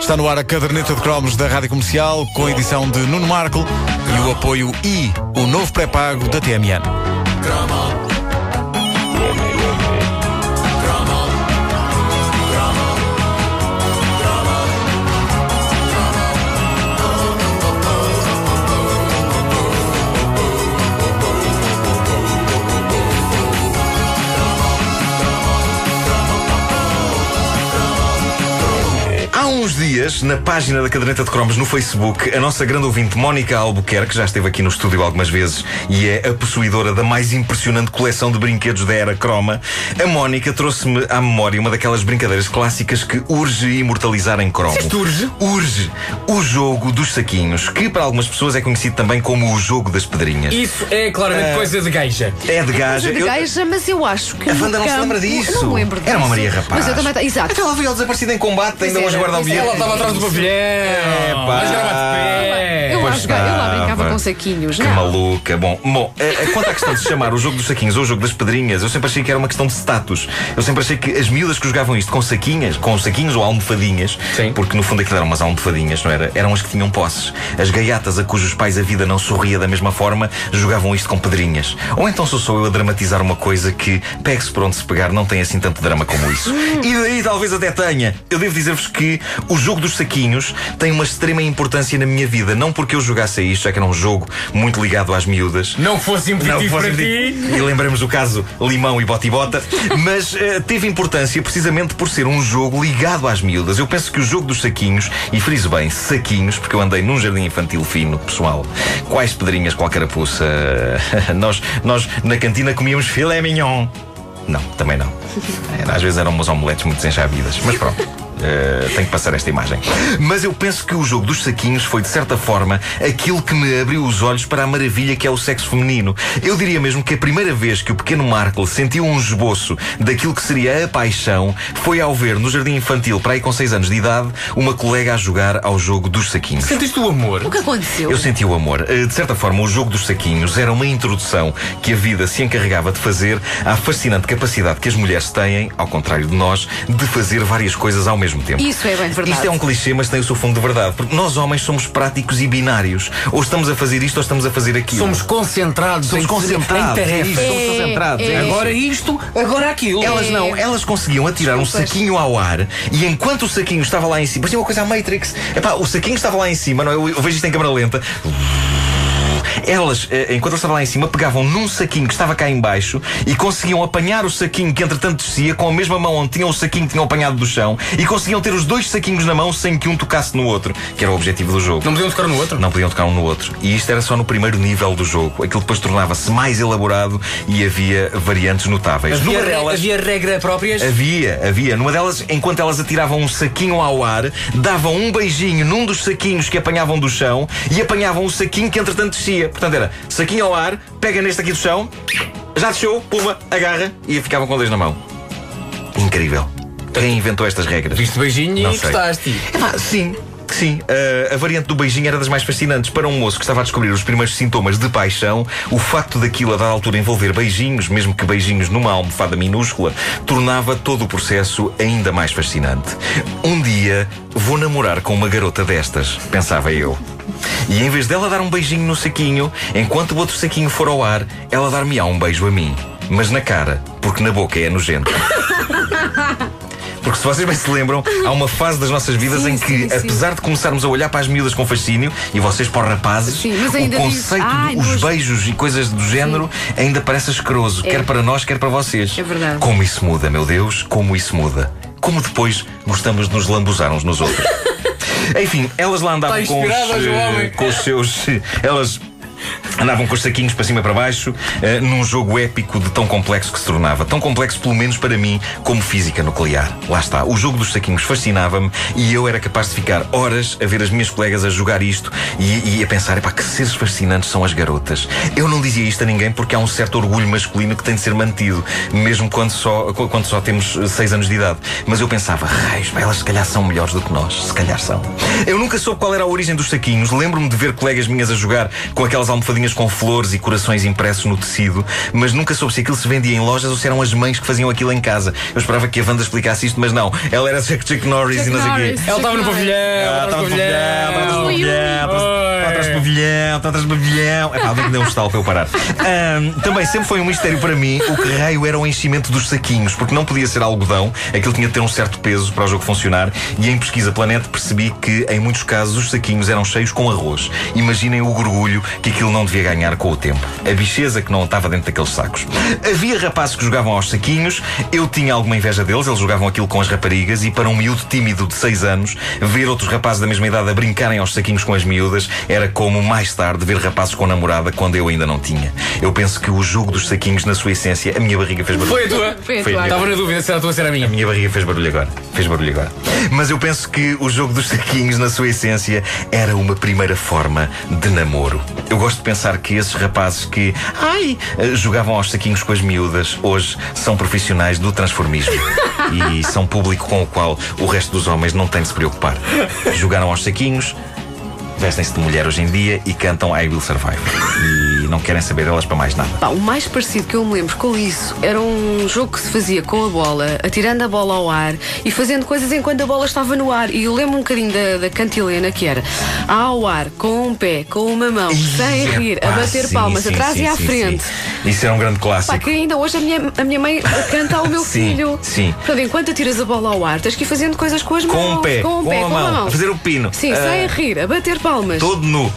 Está no ar a caderneta de cromos da Rádio Comercial, com a edição de Nuno Marco e o apoio I, o novo pré-pago da TMN. Há uns dias, na página da Caderneta de Cromos no Facebook, a nossa grande ouvinte Mónica Albuquerque, já esteve aqui no estúdio algumas vezes e é a possuidora da mais impressionante coleção de brinquedos da era croma, a Mónica trouxe-me à memória uma daquelas brincadeiras clássicas que urge imortalizar em cromo. Disseste urge? Urge. O jogo dos saquinhos, que para algumas pessoas é conhecido também como o jogo das pedrinhas. Isso é claramente Ah. coisa de gaja. É de gaja. Coisa de Eu- gaja, mas eu acho que. A Wanda não se campo- lembra disso. Não me lembro disso. Era uma Maria Rapaz. Mas eu também. Exato. Até ela veio ao desaparecido em combate, ainda hoje era, guarda o bilhete. Ela estava atrás do pavilhão. É, pá. Mas grava de pé. Eu lá, Pois jogava, eu lá estava. brincava com saquinhos. Que não. maluca. Bom, bom eh, quanto à questão de se chamar o jogo dos saquinhos ou o jogo das pedrinhas, eu sempre achei que era uma questão de status. Eu sempre achei que as miúdas que jogavam isto com saquinhas, com saquinhos ou almofadinhas, Sim. porque no fundo aquilo eram umas almofadinhas, não era? Eram as que tinham posses. As gaiatas a cujos pais a vida não sorria da mesma forma jogavam isto com pedrinhas. Ou então sou só eu a dramatizar uma coisa que, pegue-se por onde se pegar, não tem assim tanto drama como isso. E daí talvez até tenha. Eu devo dizer-vos que o jogo dos saquinhos tem uma extrema importância na minha vida. Não porque eu jogasse a isto, já que era um jogo muito ligado às miúdas. Não fosse impeditivo fosse para impeditivo. ti. E lembramos do caso Limão e Bota e Bota. Mas eh, teve importância precisamente por ser um jogo ligado às miúdas. Eu penso que o jogo dos saquinhos, e friso bem, saquinhos, porque eu andei num jardim infantil fino, pessoal. Quais pedrinhas, qual carapuça. nós, nós na cantina comíamos filé mignon. Não, também não. Às vezes eram umas omeletes muito desenchabidas. Mas pronto. Uh, tenho que passar esta imagem. Mas eu penso que o jogo dos saquinhos foi, de certa forma, aquilo que me abriu os olhos para a maravilha que é o sexo feminino. Eu diria mesmo que a primeira vez que o pequeno Markle sentiu um esboço daquilo que seria a paixão foi ao ver no jardim infantil, para aí com 6 anos de idade, uma colega a jogar ao jogo dos saquinhos. Sentiste o amor? O que aconteceu? Eu senti o amor. Eh, De certa forma, o jogo dos saquinhos era uma introdução que a vida se encarregava de fazer à fascinante capacidade que as mulheres têm, ao contrário de nós, de fazer várias coisas ao mesmo tempo. Isso é bem verdade. Isto é um clichê, mas tem o seu fundo de verdade. Porque nós, homens, somos práticos e binários. Ou estamos a fazer isto ou estamos a fazer aquilo. Somos concentrados Somos em, concentrados. em tarefas. É somos É, concentrados. é. é. Agora isto, agora aquilo. Elas não, elas conseguiam atirar um saquinho ao ar e enquanto o saquinho estava lá em cima, parecia uma coisa à Matrix. Epá, o saquinho estava lá em cima, não é? eu, eu vejo isto em câmera lenta. Elas, eh, enquanto eu estava lá em cima, pegavam num saquinho que estava cá em baixo e conseguiam apanhar o saquinho que entretanto descia com a mesma mão onde tinham o saquinho que tinham apanhado do chão e conseguiam ter os dois saquinhos na mão sem que um tocasse no outro, que era o objetivo do jogo. Não podiam tocar no outro? Não podiam tocar um no outro. E isto era só no primeiro nível do jogo. Aquilo depois tornava-se mais elaborado e havia variantes notáveis. Havia, Numa delas- havia regra próprias? Havia, havia. Numa delas, enquanto elas atiravam um saquinho ao ar, davam um beijinho num dos saquinhos que apanhavam do chão e apanhavam o saquinho que entretanto descia. Portanto, era saquinho ao ar, pega neste aqui do chão, já desceu, puma, agarra e ficavam com dois na mão. Incrível. Quem inventou estas regras? Viste beijinho Não e sei. gostaste. Epá, sim. Sim, uh, a variante do beijinho era das mais fascinantes. Para um moço que estava a descobrir os primeiros sintomas de paixão, o facto daquilo a dada altura envolver beijinhos, mesmo que beijinhos numa almofada minúscula, tornava todo o processo ainda mais fascinante. Um dia vou namorar com uma garota destas, pensava eu. E em vez dela dar um beijinho no saquinho, enquanto o outro saquinho for ao ar, ela dar-me-á um beijo a mim. Mas na cara, porque na boca é nojento. Porque se vocês bem se lembram, há uma fase das nossas vidas Sim, em que, sim, sim. apesar de começarmos a olhar para as miúdas com fascínio, e vocês para os rapazes, Sim, o conceito dizes, "Ai, dos nojo." beijos e coisas do género ainda parece asqueroso, quer para nós, quer para vocês. É verdade. Como isso muda, meu Deus, como isso muda. Como depois gostamos de nos lambuzar uns nos outros. Enfim, elas lá andavam Está com os, eh, com os seus. Elas Andavam com os saquinhos para cima e para baixo, eh, num jogo épico de tão complexo que se tornava. Tão complexo, pelo menos para mim, como física nuclear. Lá está. O jogo dos saquinhos fascinava-me e eu era capaz de ficar horas a ver as minhas colegas a jogar isto e, e a pensar: epá, que seres fascinantes são as garotas. Eu não dizia isto a ninguém porque há um certo orgulho masculino que tem de ser mantido, mesmo quando só, quando só temos eh, seis anos de idade. Mas eu pensava: raios, elas se calhar são melhores do que nós. Se calhar são. Eu nunca soube qual era a origem dos saquinhos. Lembro-me de ver colegas minhas a jogar com aquelas almofadinhas com flores e corações impressos no tecido, mas nunca soube se aquilo se vendia em lojas ou se eram as mães que faziam aquilo em casa. Eu esperava que a Wanda explicasse isto, mas não. Ela era Chuck, Chuck Norris e não sei o quê. Ela estava no pavilhão. Ah, Estava no pavilhão, estava atrás do pavilhão, estava atrás do pavilhão, estava atrás do pavilhão. É pá, que deu um estalo para eu parar. Também sempre foi um mistério para mim o que raio era o enchimento dos saquinhos, porque não podia ser algodão, aquilo tinha de ter um certo peso para o jogo funcionar. E em pesquisa Planeta percebi que, em muitos casos, os saquinhos eram cheios com arroz. Imaginem o gorgulho que aquilo não devia ganhar com o tempo. A bicheza que não estava dentro daqueles sacos. Havia rapazes que jogavam aos saquinhos, eu tinha alguma inveja deles, eles jogavam aquilo com as raparigas, e para um miúdo tímido de 6 anos, ver outros rapazes da mesma idade a brincarem aos saquinhos com as miúdas era como, mais tarde, ver rapazes com namorada quando eu ainda não tinha. Eu penso que o jogo dos saquinhos, na sua essência, a minha barriga fez barulho. Foi a tua? Foi a tua. a Estava na dúvida se era a tua ou se era a minha. A minha barriga fez barulho agora. Fez barulho agora. Mas eu penso que o jogo dos saquinhos, na sua essência, era uma primeira forma de namoro. Eu gosto de pensar que esses rapazes que, ai, eh, jogavam aos saquinhos com as miúdas, hoje são profissionais do transformismo. E são público com o qual o resto dos homens não tem de se preocupar. Jogaram aos saquinhos, vestem-se de mulher hoje em dia e cantam I Will Survive. E não querem saber delas para mais nada. Pá, o mais parecido que eu me lembro com isso era um jogo que se fazia com a bola, atirando a bola ao ar e fazendo coisas enquanto a bola estava no ar. E eu lembro um bocadinho da, da cantilena que era ao ar, com um pé, com uma mão, sem Ih, rir, a epá, bater sim, palmas, sim, atrás sim, e à frente. Isso era um grande Pá, clássico. que ainda hoje a minha, a minha mãe canta ao meu filho. sim. Portanto, enquanto atiras a bola ao ar, tens que ir fazendo coisas com as mãos. Com um pé, com um pé, a com mão, uma mão. a fazer o pino. Sim, Ah, sem rir, a bater palmas. Todo nu.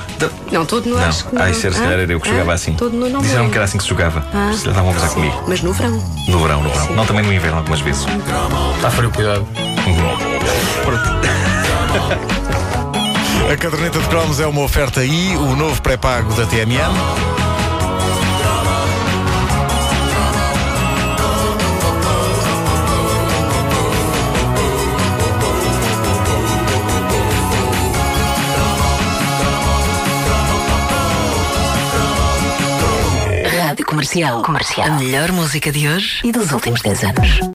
Não, todo nu Não, acho que não. ah, isso era, se Ah? calhar era eu que jogava Ah? assim. Todo nu não me Disseram que era assim que se jogava. Ah. Estavam a gozar comigo. Mas no verão. No verão, no verão. Não também no inverno, algumas vezes. Está frio, cuidado. A caderneta de cromos é uma oferta I, o novo pré-pago da TMN. Comercial. Comercial. A melhor música de hoje e dos últimos 10 anos.